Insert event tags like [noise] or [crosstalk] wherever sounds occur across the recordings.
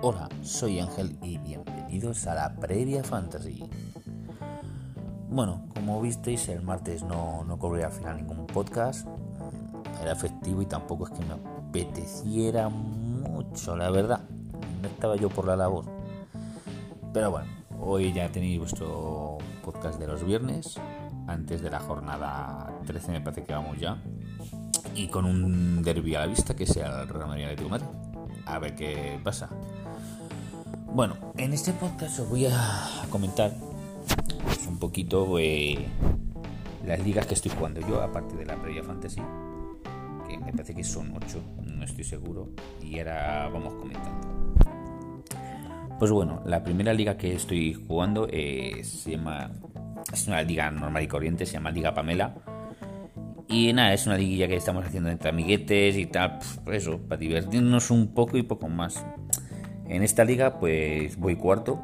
Hola, soy Ángel y bienvenidos a la Previa Fantasy. Bueno, como visteis, el martes no, no cobré al final ningún podcast. Era efectivo y tampoco es que me apeteciera mucho, la verdad. No estaba yo por la labor. Pero bueno, hoy ya tenéis vuestro podcast de los viernes, antes de la jornada 13 me parece que vamos ya. Y con un derby a la vista que sea el Real Madrid tu madre. A ver qué pasa. Bueno, en este podcast os voy a comentar pues, un poquito eh, las ligas que estoy jugando yo, aparte de la previa fantasy, que me parece que son 8, no estoy seguro, y ahora vamos comentando. Pues bueno, la primera liga que estoy jugando eh, se llama, es una liga normal y corriente, se llama Liga Pamela. Y nada, es una liguilla que estamos haciendo entre amiguetes y tal, eso, para divertirnos un poco y poco más. En esta liga pues voy cuarto,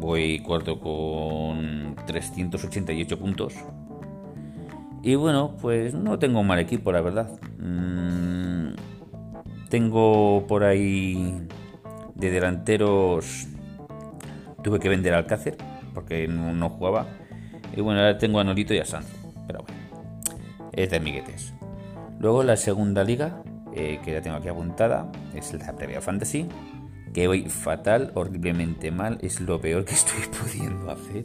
voy cuarto con 388 puntos. Y bueno, pues no tengo un mal equipo, la verdad. Mm, tengo por ahí de delanteros. Tuve que vender al Alcácer porque no, jugaba. Y bueno, ahora tengo a Nolito y a Sanz. Pero bueno, es de amiguetes. Luego la segunda liga, eh, que ya tengo aquí apuntada, es la Previa Fantasy que voy fatal, horriblemente mal, es lo peor que [laughs] estoy pudiendo hacer.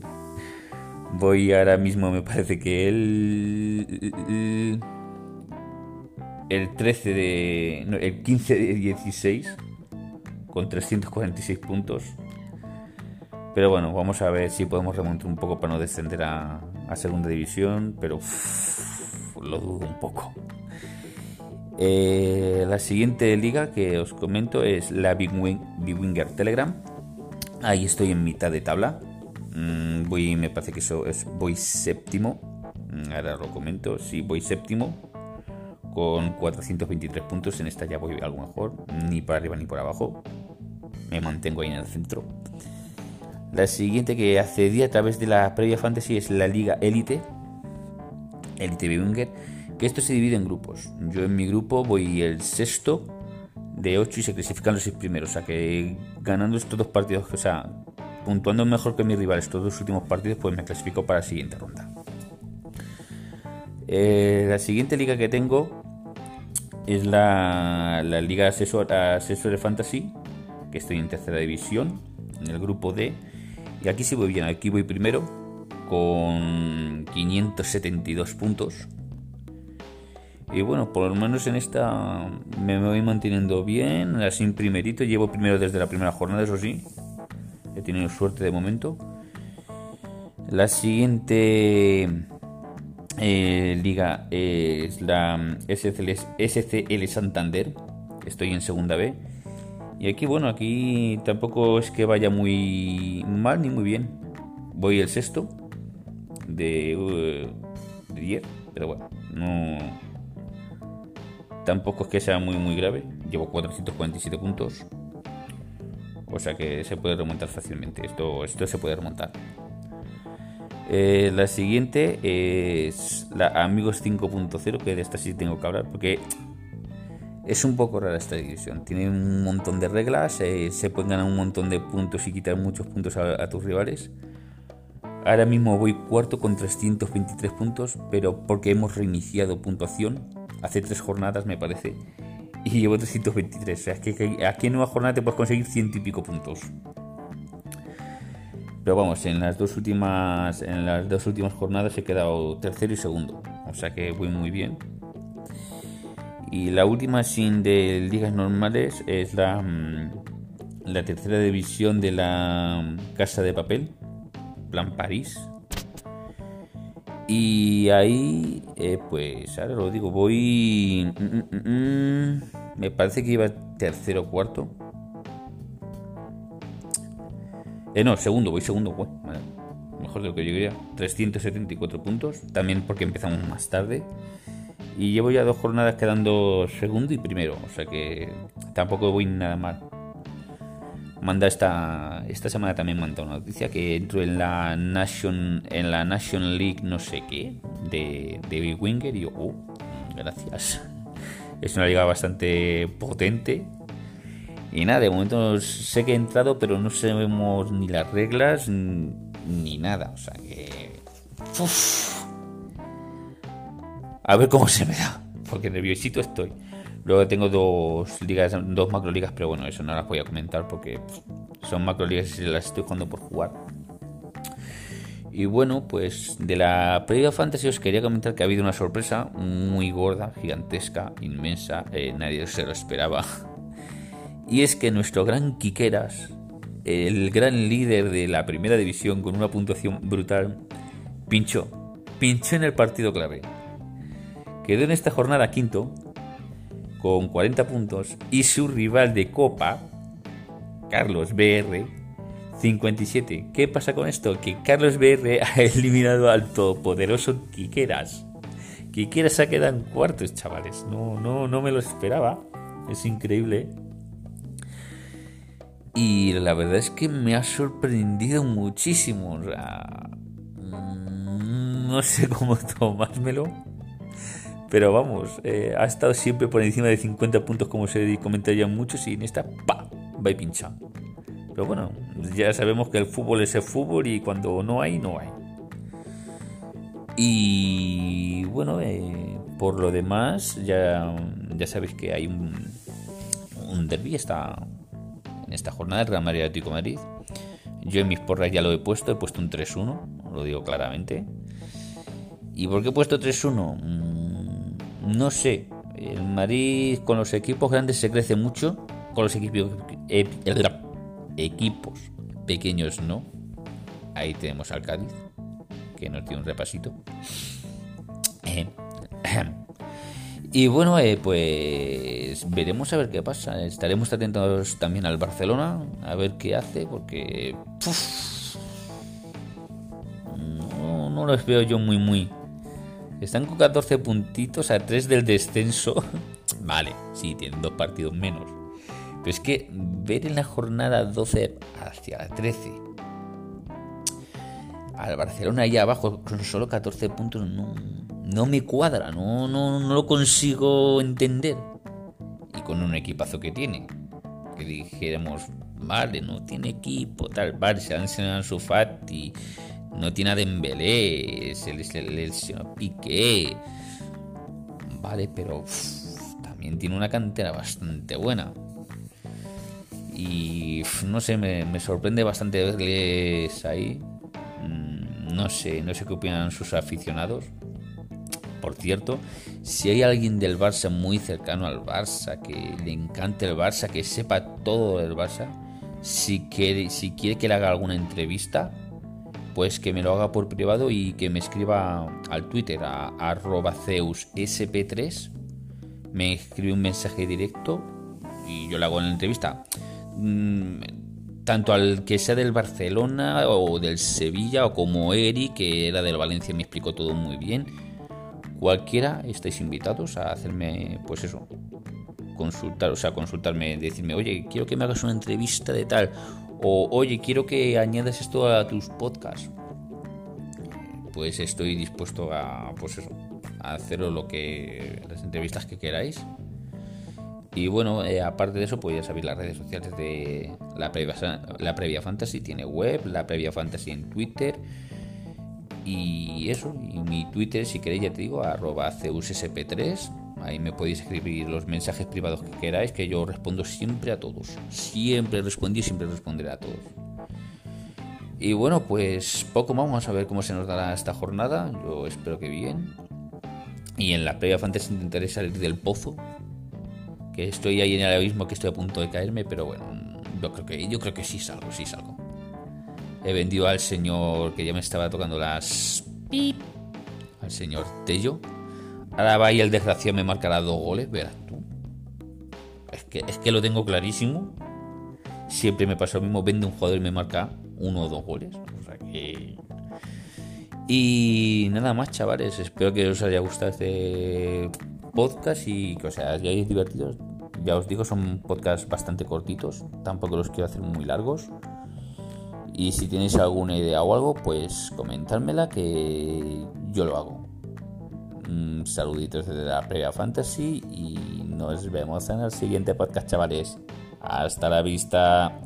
Voy ahora mismo, me parece que el. El 13 de. el 15 de 16. Con 346 puntos. Pero bueno, vamos a ver si podemos remontar un poco para no descender a, segunda división. Pero lo dudo un poco. Eh, la siguiente liga que os comento es la Big, Winger Telegram. Ahí estoy en mitad de tabla. Mm, voy, me parece que eso es, voy séptimo. Mm, ahora lo comento. Sí, voy séptimo. Con 423 puntos. En esta ya voy algo mejor. Ni para arriba ni por abajo. Me mantengo ahí en el centro. La siguiente que accedí a través de la previa fantasy es la Liga Elite. Elite Winger que esto se divide en grupos. Yo en mi grupo voy el sexto de 8 y se clasifican los seis primeros. O sea que ganando estos dos partidos, o sea, puntuando mejor que mis rivales estos dos últimos partidos, pues me clasifico para la siguiente ronda. Eh, la siguiente liga que tengo es la, la Liga Asesor, de Fantasy, que estoy en tercera división, en el grupo D. Y aquí sí voy bien, aquí voy primero con 572 puntos. Y bueno, por lo menos en esta me voy manteniendo bien, así primerito. Llevo primero desde la primera jornada, eso sí. He tenido suerte de momento. La siguiente eh, liga es la SCL, SCL Santander. Estoy en segunda B. Y aquí, bueno, aquí tampoco es que vaya muy mal ni muy bien. Voy el sexto de, uh, de 10, pero bueno, no Tampoco es que sea muy muy grave. Llevo 447 puntos. O sea que se puede remontar fácilmente. Esto, esto se puede remontar. Eh, la siguiente es la Amigos 5.0, que de esta sí tengo que hablar porque es un poco rara esta división. Tiene un montón de reglas, eh, se pueden ganar un montón de puntos y quitar muchos puntos a, a, tus rivales. Ahora mismo voy cuarto con 323 puntos, pero porque hemos reiniciado puntuación hace tres jornadas, me parece, y llevo 323. O sea, es que aquí en nueva jornada te puedes conseguir ciento y pico puntos. Pero vamos, en las dos últimas en las dos últimas jornadas he quedado tercero y segundo. O sea que voy muy bien. Y la última sin de ligas normales es la, mm, la tercera división de la Casa de Papel, Plan París. Y ahí, eh, pues ahora lo digo, voy... Mm, mm, mm, me parece que iba tercero o cuarto. Eh, no, segundo, voy segundo. mejor de lo que yo quería. 374 puntos. También porque empezamos más tarde. Y llevo ya dos jornadas quedando segundo y primero. O sea que tampoco voy nada mal manda esta esta semana también manda una noticia que entro en la Nation en la Nation League no sé qué de, de Winger y yo oh, gracias es una liga bastante potente Y nada, de momento sé que he entrado, pero no sabemos ni las reglas ni nada. O sea que. A ver cómo se me da. Porque nerviosito estoy. Luego tengo dos ligas, dos macroligas, pero bueno, eso no las voy a comentar porque son macroligas y las estoy jugando por jugar. Y bueno, pues de la previa fantasy os quería comentar que ha habido una sorpresa muy gorda, gigantesca, inmensa, eh, nadie se lo esperaba. Y es que nuestro gran Quiqueras, el gran líder de la primera división con una puntuación brutal, pinchó, pinchó en el partido clave. Quedó en esta jornada quinto con 40 puntos y su rival de Copa, Carlos BR, 57. ¿Qué pasa con esto? Que Carlos BR [laughs] ha eliminado al todopoderoso Quiqueras. Quiqueras ha quedado en cuartos, chavales. No, no, no me lo esperaba. Es increíble. Y la verdad es que me ha sorprendido muchísimo. Mm, no sé [laughs] cómo tomármelo. Pero vamos, eh, ha estado siempre por encima de 50 puntos, como se comentaría muchos, y en esta, ¡pa! Va y pincha. Pero bueno, ya sabemos que el fútbol es el fútbol y cuando no hay, no hay. Y bueno, eh, por lo demás, ya, ya sabéis que hay un, un derby esta, en esta jornada, el Real Madrid Atlético Madrid. Yo en mis porras ya lo he puesto, he puesto un 3-1, lo digo claramente. ¿Y por qué he puesto 3-1? No sé, el Madrid con los equipos grandes se crece mucho, con los equipos, equipos pequeños no. Ahí tenemos al Cádiz, que nos tiene un repasito. [clears throat] Y bueno, eh, pues veremos a ver qué pasa. Estaremos atentos también al Barcelona, a ver qué hace, porque no, no los veo yo muy, muy, están con 14 puntitos a 3 del descenso. [laughs] vale, sí, tienen dos partidos menos. Pero es que ver en la jornada 12 hacia la 13 al Barcelona ahí abajo con solo 14 puntos no, me cuadra, no, no, no lo consigo entender. Y con un equipazo que tiene, que dijéramos, vale, no tiene equipo, tal, vale, se han enseñado su Fati no tiene a Dembélé, se le Piqué. Vale, pero también tiene una cantera bastante buena. Y no sé, me, sorprende bastante verles ahí. Mm, no sé, no sé qué opinan sus aficionados. Por cierto, si hay alguien del Barça muy cercano al Barça, que le encante el Barça, que sepa todo del Barça, si quiere, si quiere que le haga alguna entrevista, pues que me lo haga por privado y que me escriba al Twitter a arroba zeusSP3, me escribe un mensaje directo y yo le hago la entrevista. Mm, tanto al que sea del Barcelona o del Sevilla o como Eri, que era del Valencia, me explicó todo muy bien. Cualquiera estáis invitados a hacerme, pues eso, consultar, o sea, consultarme, decirme, oye, quiero que me hagas una entrevista de tal, o oye, quiero que añades esto a tus podcasts. Pues estoy dispuesto a, pues eso, a haceros lo que las entrevistas que queráis. Y bueno, eh, aparte de eso, pues ya sabéis las redes sociales de la previa, la previa Fantasy. Tiene web, la previa Fantasy en Twitter. Y eso, y mi Twitter, si queréis, ya te digo, arroba CUSSP3. Ahí me podéis escribir los mensajes privados que queráis, que yo respondo siempre a todos. Siempre respondí y siempre responderé a todos. Y bueno, pues poco más, vamos a ver cómo se nos dará esta jornada. Yo espero que bien. Y en la previa fantasy intentaré salir del pozo. Que estoy ahí en el abismo, que estoy a punto de caerme, pero bueno, yo creo que, yo creo que sí salgo, sí salgo. He vendido al señor que ya me estaba tocando las... Pip. Al señor Tello Ahora va y el desgraciado me marcará dos goles, verás tú. Es que, es que lo tengo clarísimo. Siempre me pasa lo mismo, vende un jugador y me marca uno o dos goles. O sea que... Y nada más, chavales. Espero que os haya gustado este podcast y que os hayáis divertido. Ya os digo, son podcasts bastante cortitos. Tampoco los quiero hacer muy largos. Y si tenéis alguna idea o algo, pues comentármela que yo lo hago saluditos desde la Previa Fantasy y nos vemos en el siguiente podcast, chavales. Hasta la vista.